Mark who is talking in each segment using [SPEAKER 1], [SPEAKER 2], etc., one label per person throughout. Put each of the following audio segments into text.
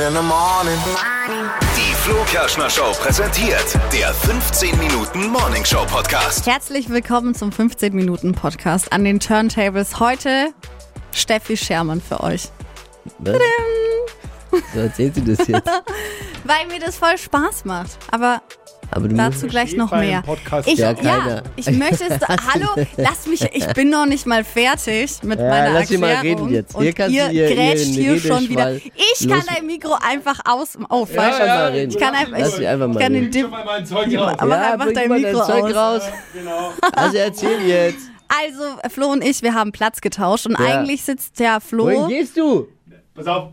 [SPEAKER 1] in the morning.
[SPEAKER 2] Die Flo Kerschner Show präsentiert der 15 Minuten Morning Show Podcast.
[SPEAKER 3] Herzlich willkommen zum 15 Minuten Podcast an den Turntables. Heute Steffi Schermann für euch.
[SPEAKER 4] Was? So erzählt sie das jetzt.
[SPEAKER 3] Weil mir das voll Spaß macht. Aber
[SPEAKER 4] Aber du
[SPEAKER 3] dazu gleich noch mehr.
[SPEAKER 5] Podcast
[SPEAKER 3] Ich,
[SPEAKER 4] ja
[SPEAKER 3] ja, ich möchte es. Hallo, lass mich. Ich bin noch nicht mal fertig mit
[SPEAKER 4] Ja,
[SPEAKER 3] meiner
[SPEAKER 4] lass sie mal
[SPEAKER 3] Erklärung.
[SPEAKER 4] reden jetzt.
[SPEAKER 3] Und
[SPEAKER 4] Hier kannst
[SPEAKER 3] ihr
[SPEAKER 4] ihr-
[SPEAKER 3] grätscht
[SPEAKER 4] ihren
[SPEAKER 3] hier schon wieder. Ich kann dein Mikro einfach aus. Oh, falsch.
[SPEAKER 4] ja, mal.
[SPEAKER 3] Ich kann einfach.
[SPEAKER 4] Lass sie einfach
[SPEAKER 3] ich
[SPEAKER 4] mal
[SPEAKER 3] kann
[SPEAKER 4] reden.
[SPEAKER 3] den Dip.
[SPEAKER 5] mal mein Zeug raus.
[SPEAKER 3] Aber mach einfach
[SPEAKER 4] bring
[SPEAKER 3] dein
[SPEAKER 4] mal
[SPEAKER 3] Mikro
[SPEAKER 4] Zeug
[SPEAKER 3] aus.
[SPEAKER 4] raus.
[SPEAKER 5] Genau.
[SPEAKER 4] Also erzähl jetzt.
[SPEAKER 3] Also, Flo und ich, wir haben Platz getauscht und
[SPEAKER 4] Ja.
[SPEAKER 3] eigentlich sitzt der Flo.
[SPEAKER 4] Wohin gehst du?
[SPEAKER 5] Pass auf.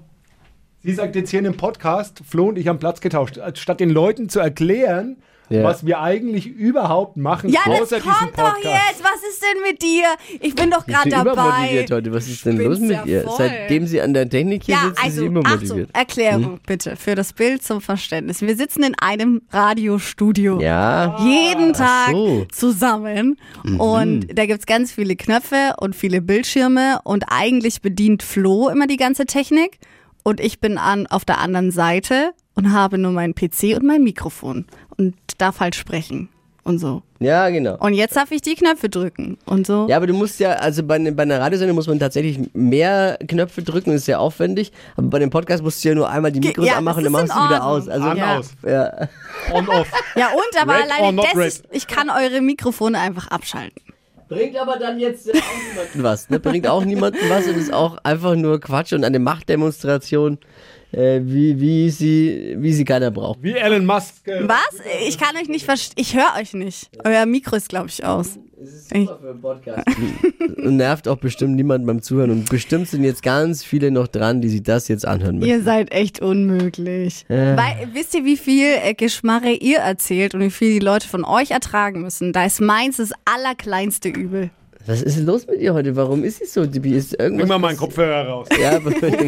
[SPEAKER 5] Sie sagt jetzt hier in dem Podcast, Flo und ich haben Platz getauscht. Statt den Leuten zu erklären,
[SPEAKER 4] Ja.
[SPEAKER 5] was wir eigentlich überhaupt machen,
[SPEAKER 3] Ja, das
[SPEAKER 5] außer diesem
[SPEAKER 3] kommt doch jetzt. Was ist denn mit dir? Ich bin doch
[SPEAKER 4] Ich
[SPEAKER 3] gerade
[SPEAKER 4] bin
[SPEAKER 3] dabei.
[SPEAKER 4] übermotiviert heute. Was ist denn los mit
[SPEAKER 3] ja
[SPEAKER 4] ihr?
[SPEAKER 3] voll.
[SPEAKER 4] Seitdem sie an der Technik hier
[SPEAKER 3] Ja,
[SPEAKER 4] sitzt, ist
[SPEAKER 3] also,
[SPEAKER 4] sie immer
[SPEAKER 3] Achtung,
[SPEAKER 4] motiviert.
[SPEAKER 3] Erklärung
[SPEAKER 4] Hm?
[SPEAKER 3] bitte für das Bild zum Verständnis. Wir sitzen in einem Radiostudio.
[SPEAKER 4] Ja.
[SPEAKER 3] Jeden Tag
[SPEAKER 4] so.
[SPEAKER 3] zusammen. Und da gibt's ganz viele Knöpfe und viele Bildschirme. Und eigentlich bedient Flo immer die ganze Technik. Und ich bin an, auf der anderen Seite und habe nur meinen PC und mein Mikrofon. Und darf halt sprechen. Und so.
[SPEAKER 4] Ja, genau.
[SPEAKER 3] Und jetzt darf ich die Knöpfe drücken. Und so.
[SPEAKER 4] Ja, aber du musst ja, also bei, ne- bei einer Radiosendung muss man tatsächlich mehr Knöpfe drücken, das ist sehr aufwendig. Aber bei dem Podcast musst du ja nur einmal die Mikros
[SPEAKER 3] ja,
[SPEAKER 4] anmachen,
[SPEAKER 3] das
[SPEAKER 4] dann machst du wieder aus. Also,
[SPEAKER 5] An,
[SPEAKER 3] Ja.
[SPEAKER 5] aus.
[SPEAKER 4] ja.
[SPEAKER 5] On, off.
[SPEAKER 3] Ja, und aber
[SPEAKER 5] Red
[SPEAKER 3] alleine das ist, ich kann eure Mikrofone einfach abschalten.
[SPEAKER 4] Bringt aber dann jetzt äh, auch niemanden was. Ne? Bringt auch niemanden was und ist auch einfach nur Quatsch und eine Machtdemonstration, äh, wie, wie, sie, wie sie keiner braucht.
[SPEAKER 5] Wie Elon Musk. äh,
[SPEAKER 3] Was? Ich kann euch nicht verstehen. Ich höre euch nicht. Euer Mikro ist, glaube ich, aus. Ich-
[SPEAKER 4] für einen Podcast. und nervt auch bestimmt niemand beim Zuhören. Und bestimmt sind jetzt ganz viele noch dran, die sich das jetzt anhören möchten.
[SPEAKER 3] Ihr seid echt unmöglich. Weil, wisst ihr, wie viel äh, Geschmarre ihr erzählt und wie viel die Leute von euch ertragen müssen? Da ist meins das allerkleinste Übel.
[SPEAKER 4] Was ist denn los mit ihr heute? Warum ist sie so? Dibi? Ist irgendwas
[SPEAKER 5] Bring mal meinen Kopfhörer raus.
[SPEAKER 4] Ja,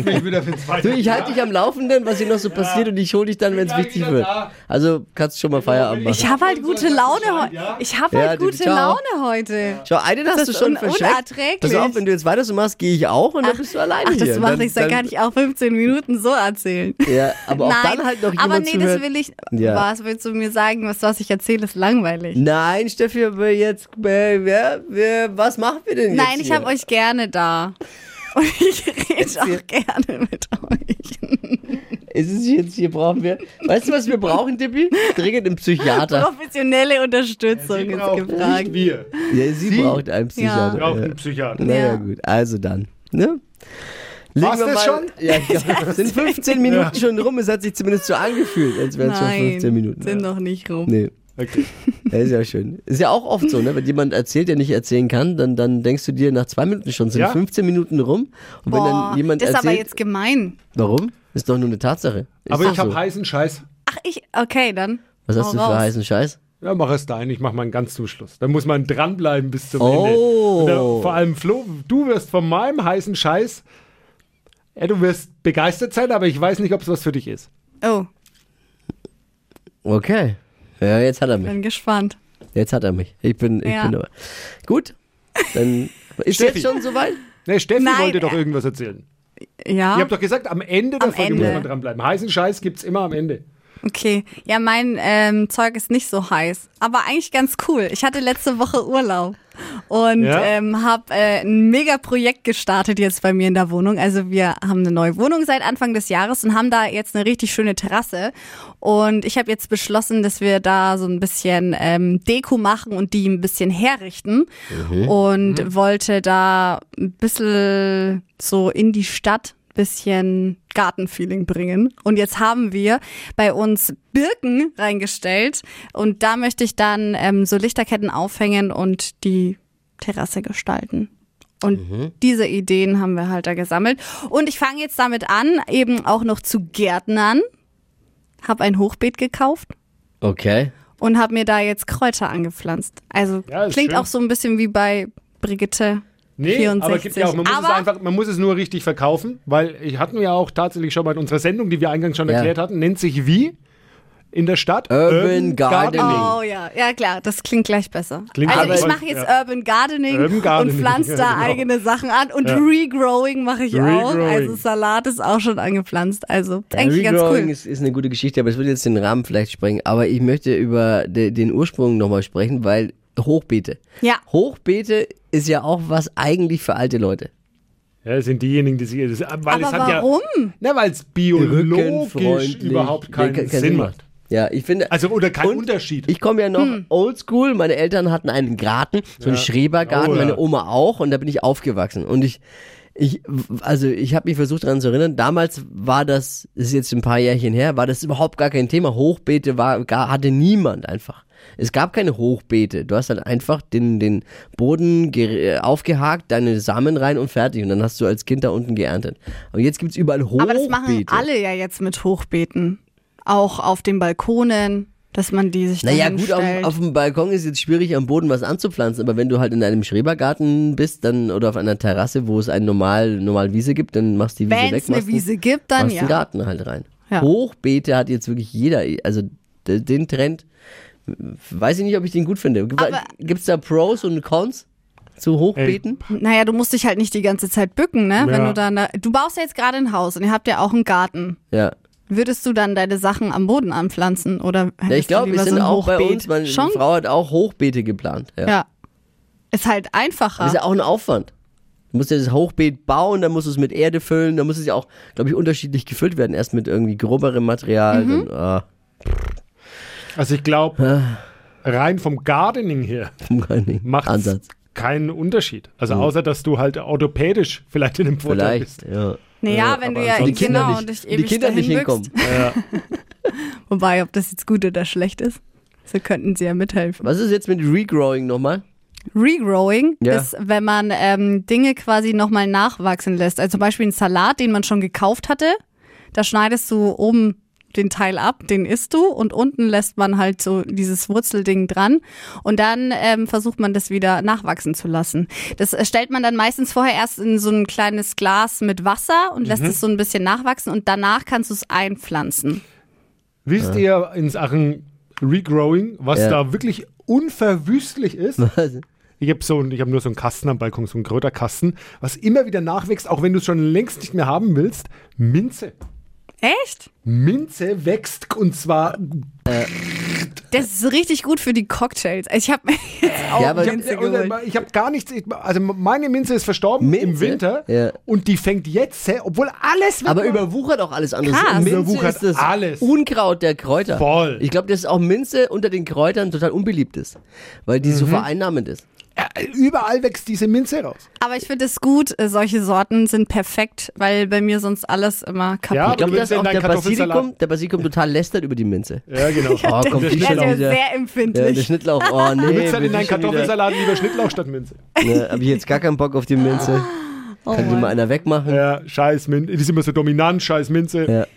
[SPEAKER 5] Ich wieder für zwei.
[SPEAKER 4] du, ich halte dich am Laufenden, was hier noch so passiert und ich hole dich dann, wenn es wichtig wird.
[SPEAKER 5] da.
[SPEAKER 4] Also kannst du schon mal Feierabend machen.
[SPEAKER 3] Ich habe halt gute Laune heute. Ich habe
[SPEAKER 4] Ja,
[SPEAKER 3] halt gute
[SPEAKER 4] ciao.
[SPEAKER 3] Laune heute.
[SPEAKER 4] Schau, einen hast du schon
[SPEAKER 3] un-
[SPEAKER 4] verschreckt. Pass auf, wenn du jetzt weiter so machst, gehe ich auch und dann bist du alleine
[SPEAKER 3] Ach,
[SPEAKER 4] hier.
[SPEAKER 3] das macht
[SPEAKER 4] Dann-
[SPEAKER 3] nichts, dann kann ich auch 15 Minuten so erzählen.
[SPEAKER 4] Ja, aber auch
[SPEAKER 3] Nein,
[SPEAKER 4] dann halt noch jemand
[SPEAKER 3] aber nee,
[SPEAKER 4] zuhört.
[SPEAKER 3] das will ich.
[SPEAKER 4] Ja.
[SPEAKER 3] Was willst du mir sagen? Was, was ich erzähle, ist langweilig.
[SPEAKER 4] Nein, Steffi, aber jetzt, äh, wer, wer, was machen wir denn jetzt
[SPEAKER 3] Nein, ich habe euch gerne da. Und ich rede auch gerne mit euch.
[SPEAKER 4] Ist es jetzt hier brauchen wir, weißt du, was wir brauchen, Tippi? Dringend einen Psychiater.
[SPEAKER 3] Professionelle Unterstützung ist
[SPEAKER 5] Braucht
[SPEAKER 3] gefragt.
[SPEAKER 5] Nicht wir.
[SPEAKER 4] Ja, sie, braucht einen Psychiater. Ja.
[SPEAKER 5] einen Psychiater.
[SPEAKER 4] Naja,
[SPEAKER 3] Ja.
[SPEAKER 4] gut, also dann. Ne? Legen
[SPEAKER 5] War's das
[SPEAKER 4] mal-
[SPEAKER 5] schon?
[SPEAKER 4] Ja, es sind 15 Minuten schon rum. Es hat sich zumindest so angefühlt, als wären es schon
[SPEAKER 3] Nein,
[SPEAKER 4] 15 Minuten.
[SPEAKER 3] sind noch nicht rum.
[SPEAKER 4] Nee.
[SPEAKER 5] Okay.
[SPEAKER 4] Ja, ist ja schön. Ist ja auch oft so, ne? Wenn jemand erzählt, der nicht erzählen kann, dann, dann denkst du dir nach zwei Minuten schon, sind
[SPEAKER 5] Ja.
[SPEAKER 4] 15 Minuten rum. Und wenn
[SPEAKER 3] Boah,
[SPEAKER 4] dann jemand
[SPEAKER 3] das ist
[SPEAKER 4] erzählt.
[SPEAKER 3] aber jetzt gemein.
[SPEAKER 4] warum? Ist doch nur eine Tatsache. Ist
[SPEAKER 5] Aber ich habe
[SPEAKER 4] so.
[SPEAKER 5] heißen Scheiß.
[SPEAKER 3] Ach, ich, okay, dann.
[SPEAKER 4] Was hast
[SPEAKER 3] hau
[SPEAKER 4] du für
[SPEAKER 3] raus.
[SPEAKER 4] heißen Scheiß?
[SPEAKER 5] Ja, mach es dein. Ich mach meinen ganz zum Schluss. Da muss man dranbleiben bis zum
[SPEAKER 4] Oh.
[SPEAKER 5] Ende. Da, vor allem Flo, du wirst von meinem heißen Scheiß. Ja, du wirst begeistert sein, aber ich weiß nicht, ob es was für dich ist.
[SPEAKER 3] Oh,
[SPEAKER 4] Okay. Ja, jetzt hat er mich.
[SPEAKER 3] bin gespannt.
[SPEAKER 4] Jetzt hat er mich. Ich bin, ich
[SPEAKER 3] Ja.
[SPEAKER 4] bin aber. Gut. Dann ist
[SPEAKER 5] Steffi.
[SPEAKER 4] jetzt schon soweit.
[SPEAKER 5] Ne, Steffi
[SPEAKER 3] Nein,
[SPEAKER 5] wollte doch irgendwas erzählen.
[SPEAKER 3] Ja,
[SPEAKER 5] Ihr habt doch gesagt, am Ende der
[SPEAKER 3] Am
[SPEAKER 5] Folge
[SPEAKER 3] Ende.
[SPEAKER 5] muss man dranbleiben. Heißen Scheiß gibt's immer am Ende.
[SPEAKER 3] Okay. Ja, mein ähm, Zeug ist nicht so heiß, aber eigentlich ganz cool. Ich hatte letzte Woche Urlaub und
[SPEAKER 5] Ja?
[SPEAKER 3] ähm, habe äh, ein Mega-Projekt gestartet jetzt bei mir in der Wohnung. Also wir haben eine neue Wohnung seit Anfang des Jahres und haben da jetzt eine richtig schöne Terrasse. Und ich habe jetzt beschlossen, dass wir da so ein bisschen ähm, Deko machen und die ein bisschen herrichten. Und wollte da ein bisschen so in die Stadt bisschen Gartenfeeling bringen. Und jetzt haben wir bei uns Birken reingestellt und da möchte ich dann ähm, so Lichterketten aufhängen und die Terrasse gestalten. Und diese Ideen haben wir halt da gesammelt. Und ich fange jetzt damit an, eben auch noch zu Gärtnern. Hab ein Hochbeet gekauft
[SPEAKER 4] Okay.
[SPEAKER 3] und habe mir da jetzt Kräuter angepflanzt. Also
[SPEAKER 5] Ja,
[SPEAKER 3] klingt
[SPEAKER 5] schön.
[SPEAKER 3] auch so ein bisschen wie bei Brigitte
[SPEAKER 5] Nee,
[SPEAKER 3] 64.
[SPEAKER 5] aber, gibt ja auch, man, muss es
[SPEAKER 3] Aber-
[SPEAKER 5] einfach, man muss es nur richtig verkaufen, weil ich hatten wir ja auch tatsächlich schon mal in unserer Sendung, die wir eingangs schon
[SPEAKER 4] Ja.
[SPEAKER 5] erklärt hatten, nennt sich wie? in der Stadt?
[SPEAKER 4] Urban Gardening.
[SPEAKER 3] Oh ja, ja klar, das klingt gleich besser.
[SPEAKER 5] Klingt
[SPEAKER 3] also
[SPEAKER 5] aber-
[SPEAKER 3] ich mache jetzt
[SPEAKER 5] ja.
[SPEAKER 3] Urban Gardening,
[SPEAKER 5] Urban Gardening,
[SPEAKER 3] und pflanze da
[SPEAKER 5] ja, genau.
[SPEAKER 3] eigene Sachen an und
[SPEAKER 5] Ja.
[SPEAKER 3] Regrowing mache ich auch.
[SPEAKER 5] Regrowing.
[SPEAKER 3] Also Salat ist auch schon angepflanzt. Also
[SPEAKER 4] Ja,
[SPEAKER 3] eigentlich ganz
[SPEAKER 4] Regrowing
[SPEAKER 3] cool.
[SPEAKER 4] ist, ist eine gute Geschichte, aber es würde jetzt den Rahmen vielleicht sprengen. Aber ich möchte über de, den Ursprung nochmal sprechen, weil Hochbeete.
[SPEAKER 3] Ja.
[SPEAKER 4] Hochbeete ist ja auch was eigentlich für alte Leute.
[SPEAKER 5] Ja, das sind diejenigen, die sich. Das, weil
[SPEAKER 3] Aber warum?
[SPEAKER 5] Ja, na, weil es biologisch überhaupt keinen
[SPEAKER 4] Nee,
[SPEAKER 5] Sinn macht.
[SPEAKER 4] Ja, ich finde.
[SPEAKER 5] Also, oder kein Unterschied.
[SPEAKER 4] Ich komme ja noch
[SPEAKER 3] Hm.
[SPEAKER 4] oldschool. Meine Eltern hatten einen Garten, so einen Schrebergarten,
[SPEAKER 5] Oh, ja.
[SPEAKER 4] meine Oma auch, und da bin ich aufgewachsen. Und ich, ich, also ich habe mich versucht daran zu erinnern. Damals war das, das ist jetzt ein paar Jährchen her, war das überhaupt gar kein Thema. Hochbeete war, gar, hatte niemand einfach. Es gab keine Hochbeete. Du hast halt einfach den, den Boden ge- aufgehakt, deine Samen rein und fertig. Und dann hast du als Kind da unten geerntet. Aber jetzt gibt's überall Hochbeete.
[SPEAKER 3] Aber das machen alle ja jetzt mit Hochbeeten. Auch auf den Balkonen, dass man die sich
[SPEAKER 4] Naja, gut, auf, auf dem Balkon ist jetzt schwierig, am Boden was anzupflanzen, aber wenn du halt in einem Schrebergarten bist dann oder auf einer Terrasse, wo es eine normal, normal Wiese gibt, dann machst du die Wiese
[SPEAKER 3] Wenn
[SPEAKER 4] weg,
[SPEAKER 3] es eine
[SPEAKER 4] machst,
[SPEAKER 3] Wiese gibt, dann
[SPEAKER 4] machst
[SPEAKER 3] ja.
[SPEAKER 4] den Garten halt rein.
[SPEAKER 3] Ja.
[SPEAKER 4] Hochbeete hat jetzt wirklich jeder, also den Trend, weiß ich nicht, ob ich den gut finde. Gibt es da Pros und Cons zu Hochbeeten?
[SPEAKER 3] Naja, du musst dich halt nicht die ganze Zeit bücken, ne? Wenn
[SPEAKER 5] Ja.
[SPEAKER 3] du dann, da, du baust ja jetzt gerade ein Haus und ihr habt ja auch einen Garten.
[SPEAKER 4] Ja.
[SPEAKER 3] Würdest du dann deine Sachen am Boden anpflanzen oder
[SPEAKER 4] ja, ich glaube, wir sind
[SPEAKER 3] so ein
[SPEAKER 4] auch bei
[SPEAKER 3] Hochbeet?
[SPEAKER 4] uns, meine
[SPEAKER 3] Schon?
[SPEAKER 4] Frau hat auch Hochbeete geplant. Ja.
[SPEAKER 3] Ja. Ist halt einfacher.
[SPEAKER 4] Das ist ja auch ein Aufwand. Du musst ja das Hochbeet bauen, dann musst du es mit Erde füllen, dann muss es ja auch, glaube ich, unterschiedlich gefüllt werden. Erst mit irgendwie groberem Material.
[SPEAKER 3] Mhm.
[SPEAKER 4] Dann, ah,
[SPEAKER 5] Also, ich glaube, rein vom Gardening her macht es keinen Unterschied. Also, außer dass du halt orthopädisch vielleicht in dem Vorteil
[SPEAKER 4] Vielleicht,
[SPEAKER 5] bist.
[SPEAKER 4] ja.
[SPEAKER 3] Naja,
[SPEAKER 5] Ja,
[SPEAKER 3] wenn du ja
[SPEAKER 4] Die Kinder
[SPEAKER 3] genau
[SPEAKER 4] nicht, die Kinder nicht hinkommen.
[SPEAKER 5] Ja.
[SPEAKER 3] Wobei, ob das jetzt gut oder schlecht ist, so könnten sie ja mithelfen.
[SPEAKER 4] Was ist jetzt mit Regrowing nochmal?
[SPEAKER 3] Regrowing
[SPEAKER 4] Ja.
[SPEAKER 3] ist, wenn man ähm, Dinge quasi nochmal nachwachsen lässt. Also zum Beispiel einen Salat, den man schon gekauft hatte, da schneidest du oben den Teil ab, den isst du und unten lässt man halt so dieses Wurzelding dran und dann ähm, versucht man das wieder nachwachsen zu lassen. Das äh, stellt man dann meistens vorher erst in so ein kleines Glas mit Wasser und lässt es so ein bisschen nachwachsen und danach kannst du es einpflanzen.
[SPEAKER 5] Wisst ihr in Sachen Regrowing, was
[SPEAKER 4] Ja.
[SPEAKER 5] da wirklich unverwüstlich ist? Ich habe so, ich hab nur so einen Kasten am Balkon, so einen Kräuterkasten, was immer wieder nachwächst, auch wenn du es schon längst nicht mehr haben willst. Minze.
[SPEAKER 3] Echt?
[SPEAKER 5] Minze wächst und zwar
[SPEAKER 3] Das ist richtig gut für die Cocktails. Also ich habe mir jetzt auch
[SPEAKER 4] Ja, aber-
[SPEAKER 3] Minze
[SPEAKER 5] Und,
[SPEAKER 3] geholt.
[SPEAKER 5] äh, Ich habe gar nichts. ich- Also meine Minze ist verstorben im
[SPEAKER 4] Minze?
[SPEAKER 5] Winter
[SPEAKER 4] Ja.
[SPEAKER 5] und die fängt jetzt, obwohl alles
[SPEAKER 4] Aber überwuchert auch alles andere.
[SPEAKER 3] Krass.
[SPEAKER 4] Minze
[SPEAKER 5] Überwuchert
[SPEAKER 4] ist das
[SPEAKER 5] alles.
[SPEAKER 4] Unkraut der Kräuter.
[SPEAKER 5] Voll.
[SPEAKER 4] Ich glaube, dass auch Minze unter den Kräutern total unbeliebt ist, weil die so
[SPEAKER 5] Mhm.
[SPEAKER 4] vereinnahmend ist.
[SPEAKER 5] Äh, überall wächst diese Minze raus.
[SPEAKER 3] Aber ich finde es gut, äh, solche Sorten sind perfekt, weil bei mir sonst alles immer kaputt
[SPEAKER 5] Ja,
[SPEAKER 4] Ich glaube,
[SPEAKER 5] willst
[SPEAKER 4] auch der Basilikum, der Basilikum total lästert über die Minze.
[SPEAKER 5] Ja, genau.
[SPEAKER 4] Oh, kommt die
[SPEAKER 3] Der
[SPEAKER 4] schon
[SPEAKER 3] ist ja sehr
[SPEAKER 4] Ja, der
[SPEAKER 3] empfindlich.
[SPEAKER 4] Schnittlauch, oh nee.
[SPEAKER 5] Du willst halt in deinen
[SPEAKER 4] wieder-
[SPEAKER 5] Kartoffelsalat lieber Schnittlauch statt Minze.
[SPEAKER 4] Ne, hab ich jetzt gar keinen Bock auf die Minze.
[SPEAKER 3] Oh
[SPEAKER 4] Kann die mal einer wegmachen?
[SPEAKER 5] Ja, scheiß Minze. Die sind immer so dominant, scheiß Minze.
[SPEAKER 4] Ja.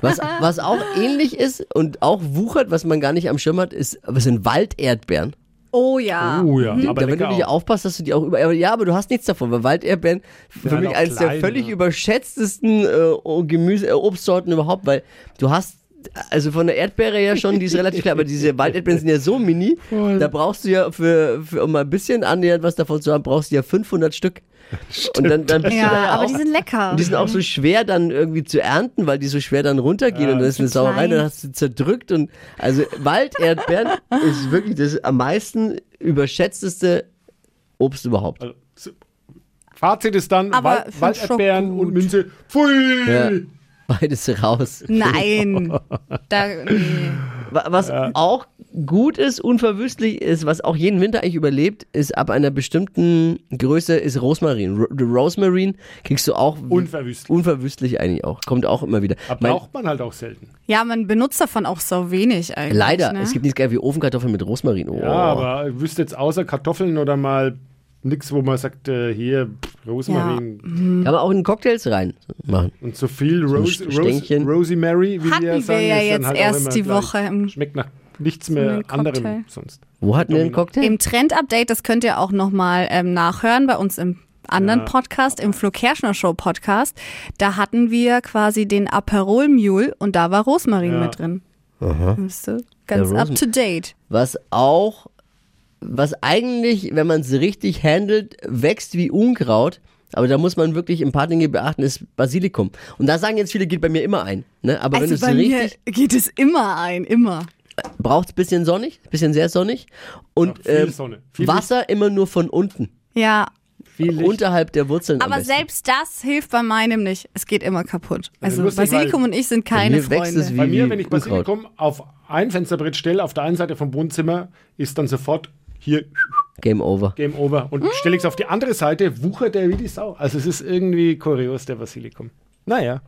[SPEAKER 4] Was, was auch ähnlich ist und auch wuchert, was man gar nicht am Schirm hat, ist, was sind Walderdbeeren.
[SPEAKER 3] Oh ja.
[SPEAKER 5] Oh ja, aber
[SPEAKER 4] da, wenn du nicht
[SPEAKER 5] auch.
[SPEAKER 4] aufpasst, dass du die auch über. aber Ja, aber du hast nichts davon, weil Walderdbeeren für
[SPEAKER 5] Ja,
[SPEAKER 4] mich eines der
[SPEAKER 5] klein,
[SPEAKER 4] völlig
[SPEAKER 5] ja.
[SPEAKER 4] überschätztesten äh, Gemüse, äh, Obstsorten überhaupt, weil du hast. Also von der Erdbeere ja schon, die ist relativ klein, aber diese Walderdbeeren sind ja so mini, da brauchst du ja für, für um mal ein bisschen annähernd was davon zu haben, brauchst du ja 500 Stück. Und dann, dann bist du da
[SPEAKER 3] Ja,
[SPEAKER 4] ja
[SPEAKER 3] aber
[SPEAKER 4] auch,
[SPEAKER 3] die sind lecker.
[SPEAKER 4] und die sind auch so schwer dann irgendwie zu ernten, weil die so schwer dann runtergehen
[SPEAKER 5] Ja,
[SPEAKER 4] und dann ist eine Sauerei, dann hast du zerdrückt und also Walderdbeeren ist wirklich das am meisten überschätzteste Obst überhaupt.
[SPEAKER 5] Also, so- Fazit ist dann
[SPEAKER 3] find's
[SPEAKER 5] Walderdbeeren und Minze. Pfui!
[SPEAKER 4] Ja. Beides raus.
[SPEAKER 3] Nein. Da, nee.
[SPEAKER 4] Wa- Was auch gut ist, unverwüstlich ist, was auch jeden Winter eigentlich überlebt, ist ab einer bestimmten Größe ist Rosmarin. Ro Rosmarin kriegst du auch
[SPEAKER 5] Unverwüstlich.
[SPEAKER 4] unverwüstlich eigentlich auch. Kommt auch immer wieder.
[SPEAKER 5] Aber
[SPEAKER 4] Mein-
[SPEAKER 5] braucht man halt auch selten.
[SPEAKER 3] Ja, man benutzt davon auch so wenig eigentlich.
[SPEAKER 4] leider,
[SPEAKER 3] Ne?
[SPEAKER 4] es gibt nichts geil wie Ofenkartoffeln mit Rosmarin. Oh.
[SPEAKER 5] Ja, aber ich wüsste jetzt außer Kartoffeln oder mal nichts, wo man sagt, äh, hier Rosmarin
[SPEAKER 4] Kann man auch in Cocktails rein machen.
[SPEAKER 5] und so viel Rose,
[SPEAKER 4] Stängchen.
[SPEAKER 5] Rose, Rosemary, wie
[SPEAKER 3] Hatten
[SPEAKER 5] die ja
[SPEAKER 3] wir
[SPEAKER 5] sagen,
[SPEAKER 3] ja
[SPEAKER 5] ist dann
[SPEAKER 3] jetzt
[SPEAKER 5] halt auch
[SPEAKER 3] erst
[SPEAKER 5] immer
[SPEAKER 3] die
[SPEAKER 5] gleich.
[SPEAKER 3] Woche im-
[SPEAKER 5] Schmeckt nach nichts
[SPEAKER 3] So
[SPEAKER 5] mehr anderem sonst.
[SPEAKER 4] Wo hatten wir den. Cocktail?
[SPEAKER 3] Im Trend-Update, das könnt ihr auch nochmal ähm, nachhören bei uns im anderen
[SPEAKER 5] Ja.
[SPEAKER 3] Podcast, im Flo Kerschner Show Podcast. Da hatten wir quasi den Aperol Mule und da war Rosmarin
[SPEAKER 5] Ja.
[SPEAKER 3] mit drin. Bist du ganz up to date.
[SPEAKER 4] Was auch, was eigentlich, wenn man es richtig handelt, wächst wie Unkraut. Aber da muss man wirklich ein paar Dinge beachten, ist Basilikum. Und da sagen jetzt viele, geht bei mir immer ein. Ne? Aber wenn
[SPEAKER 3] Also
[SPEAKER 4] du es
[SPEAKER 3] bei mir
[SPEAKER 4] richtig,
[SPEAKER 3] geht es immer ein, immer.
[SPEAKER 4] braucht es bisschen sonnig, bisschen sehr sonnig. Und
[SPEAKER 5] Ja, viel
[SPEAKER 4] ähm,
[SPEAKER 5] Sonne, viel
[SPEAKER 4] Wasser immer nur von unten.
[SPEAKER 3] Ja.
[SPEAKER 4] Unterhalb der Wurzeln
[SPEAKER 3] aber selbst das hilft bei meinem nicht. Es geht immer kaputt. Also
[SPEAKER 5] lustig,
[SPEAKER 3] Basilikum und ich sind keine
[SPEAKER 4] wächst
[SPEAKER 3] Freunde.
[SPEAKER 4] es wie-
[SPEAKER 5] Bei mir, wenn ich
[SPEAKER 4] Unkraut.
[SPEAKER 5] Basilikum auf ein Fensterbrett stelle, auf der einen Seite vom Wohnzimmer, ist dann sofort hier
[SPEAKER 4] Game over.
[SPEAKER 5] Game Over. Und stelle ich es auf die andere Seite, wuchert der wie die Sau. Also es ist irgendwie kurios, der Basilikum. Naja.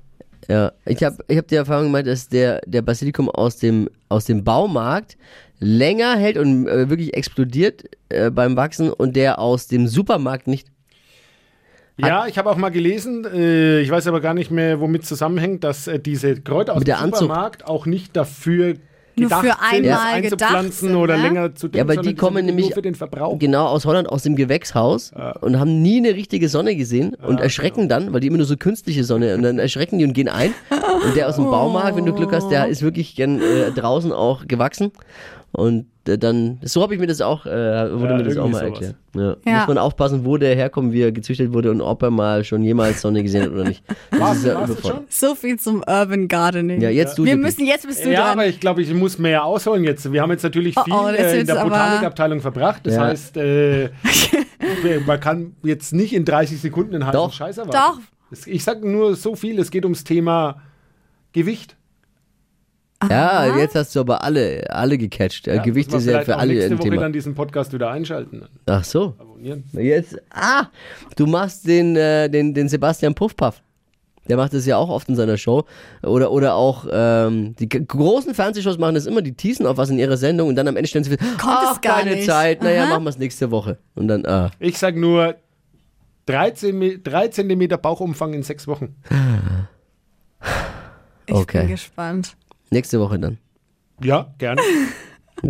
[SPEAKER 4] Ja, ich habe ich hab die Erfahrung gemacht, dass der, der Basilikum aus dem, aus dem Baumarkt länger hält und äh, wirklich explodiert äh, beim Wachsen und der aus dem Supermarkt nicht.
[SPEAKER 5] Ja, ich habe auch mal gelesen, äh, ich weiß aber gar nicht mehr, womit zusammenhängt, dass äh, diese Kräuter aus dem. Supermarkt auch nicht dafür
[SPEAKER 3] Nur
[SPEAKER 5] gedacht
[SPEAKER 3] für
[SPEAKER 5] sind, das
[SPEAKER 3] einmal gedacht
[SPEAKER 5] einzupflanzen
[SPEAKER 3] sind,
[SPEAKER 5] oder
[SPEAKER 3] ne?
[SPEAKER 5] länger zu düngen,
[SPEAKER 4] Ja, aber die kommen
[SPEAKER 5] sind
[SPEAKER 4] nämlich
[SPEAKER 5] nur für den Verbrauch.
[SPEAKER 4] genau aus Holland, aus dem Gewächshaus und haben nie eine richtige Sonne gesehen und erschrecken dann, weil die immer nur so künstliche Sonne und dann erschrecken die und gehen ein. Und der aus dem Baumarkt, wenn du Glück hast, der ist wirklich gern äh, draußen auch gewachsen. Und dann, so habe ich mir das auch, äh, wurde
[SPEAKER 5] Ja,
[SPEAKER 4] mir das auch mal
[SPEAKER 5] sowas.
[SPEAKER 4] erklärt. Ja.
[SPEAKER 3] Ja.
[SPEAKER 4] Muss man aufpassen, wo der herkommt, wie er gezüchtet wurde und ob er mal schon jemals Sonne gesehen hat oder nicht. Das ist ja überfordert.
[SPEAKER 3] So viel zum Urban Gardening.
[SPEAKER 4] Ja, jetzt du
[SPEAKER 3] Wir
[SPEAKER 4] Dippi.
[SPEAKER 3] müssen, jetzt bist du
[SPEAKER 5] Ja,
[SPEAKER 3] dran.
[SPEAKER 5] aber ich glaube, ich muss mehr ausholen jetzt. Wir haben jetzt natürlich
[SPEAKER 3] Oh,
[SPEAKER 5] viel
[SPEAKER 3] oh, das
[SPEAKER 5] äh, in der Botanikabteilung verbracht. Das
[SPEAKER 4] Ja.
[SPEAKER 5] heißt, äh, man kann jetzt nicht in 30 Sekunden einen heißen
[SPEAKER 4] Doch.
[SPEAKER 5] Scheiß erwarten.
[SPEAKER 3] Doch.
[SPEAKER 5] Ich sage nur so viel, es geht ums Thema Gewicht.
[SPEAKER 4] Ja, jetzt hast du aber alle, alle gecatcht. Ja, Gewicht ist ja für alle
[SPEAKER 5] nächste
[SPEAKER 4] ein
[SPEAKER 5] Woche
[SPEAKER 4] Thema.
[SPEAKER 5] dann diesen Podcast wieder einschalten.
[SPEAKER 4] Ach so.
[SPEAKER 5] Abonnieren.
[SPEAKER 4] Jetzt, ah, du machst den, äh, den, den Sebastian Puffpaff. Der macht das ja auch oft in seiner Show. Oder, oder auch, ähm, die großen Fernsehshows machen das immer, die teasen auf was in ihrer Sendung und dann am Ende stellen sie fest,
[SPEAKER 3] Kommt
[SPEAKER 4] ach,
[SPEAKER 3] gar
[SPEAKER 4] keine
[SPEAKER 3] nicht.
[SPEAKER 4] Zeit, naja,
[SPEAKER 3] Aha.
[SPEAKER 4] machen wir es nächste Woche. Und dann, ah.
[SPEAKER 5] Ich sage nur 13, Me- 3 cm Bauchumfang in sechs Wochen.
[SPEAKER 3] Ich
[SPEAKER 4] Okay.
[SPEAKER 3] bin gespannt.
[SPEAKER 4] Nächste Woche dann.
[SPEAKER 5] Ja, gerne.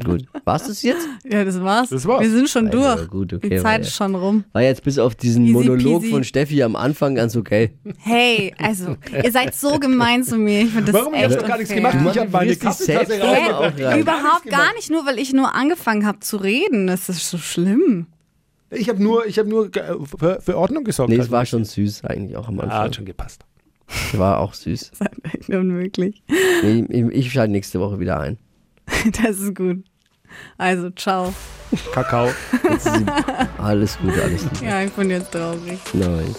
[SPEAKER 4] Gut. War's das jetzt?
[SPEAKER 3] Ja, das war's.
[SPEAKER 5] Das war's.
[SPEAKER 3] Wir sind schon
[SPEAKER 4] Also,
[SPEAKER 3] durch.
[SPEAKER 4] gut, okay,
[SPEAKER 3] Die Zeit
[SPEAKER 4] ja-
[SPEAKER 3] ist schon rum.
[SPEAKER 4] War jetzt bis auf diesen
[SPEAKER 3] Easy
[SPEAKER 4] Monolog
[SPEAKER 3] peasy.
[SPEAKER 4] von Steffi am Anfang ganz okay.
[SPEAKER 3] Hey, also, ihr seid so gemein zu mir. Ich finde das
[SPEAKER 5] Warum? Ich
[SPEAKER 3] echt
[SPEAKER 5] habe doch gar nichts gemacht. Ich habe meine Kaffeetasse
[SPEAKER 4] rein.
[SPEAKER 3] Überhaupt gar nicht, nur weil ich nur angefangen habe zu reden. Das ist so schlimm.
[SPEAKER 5] Ich habe nur, ich hab nur ge- für, für Ordnung gesorgt.
[SPEAKER 4] Nee, es war schon süß eigentlich auch am
[SPEAKER 5] Ah,
[SPEAKER 4] Anfang.
[SPEAKER 5] hat schon gepasst.
[SPEAKER 4] War auch süß.
[SPEAKER 3] Das ist echt unmöglich.
[SPEAKER 4] Nee, ich, ich schalte nächste Woche wieder ein.
[SPEAKER 3] Das ist gut. Also, ciao.
[SPEAKER 5] Kakao.
[SPEAKER 4] Jetzt ist alles gut, alles gut.
[SPEAKER 3] Ja, ich bin jetzt traurig.
[SPEAKER 4] Nein.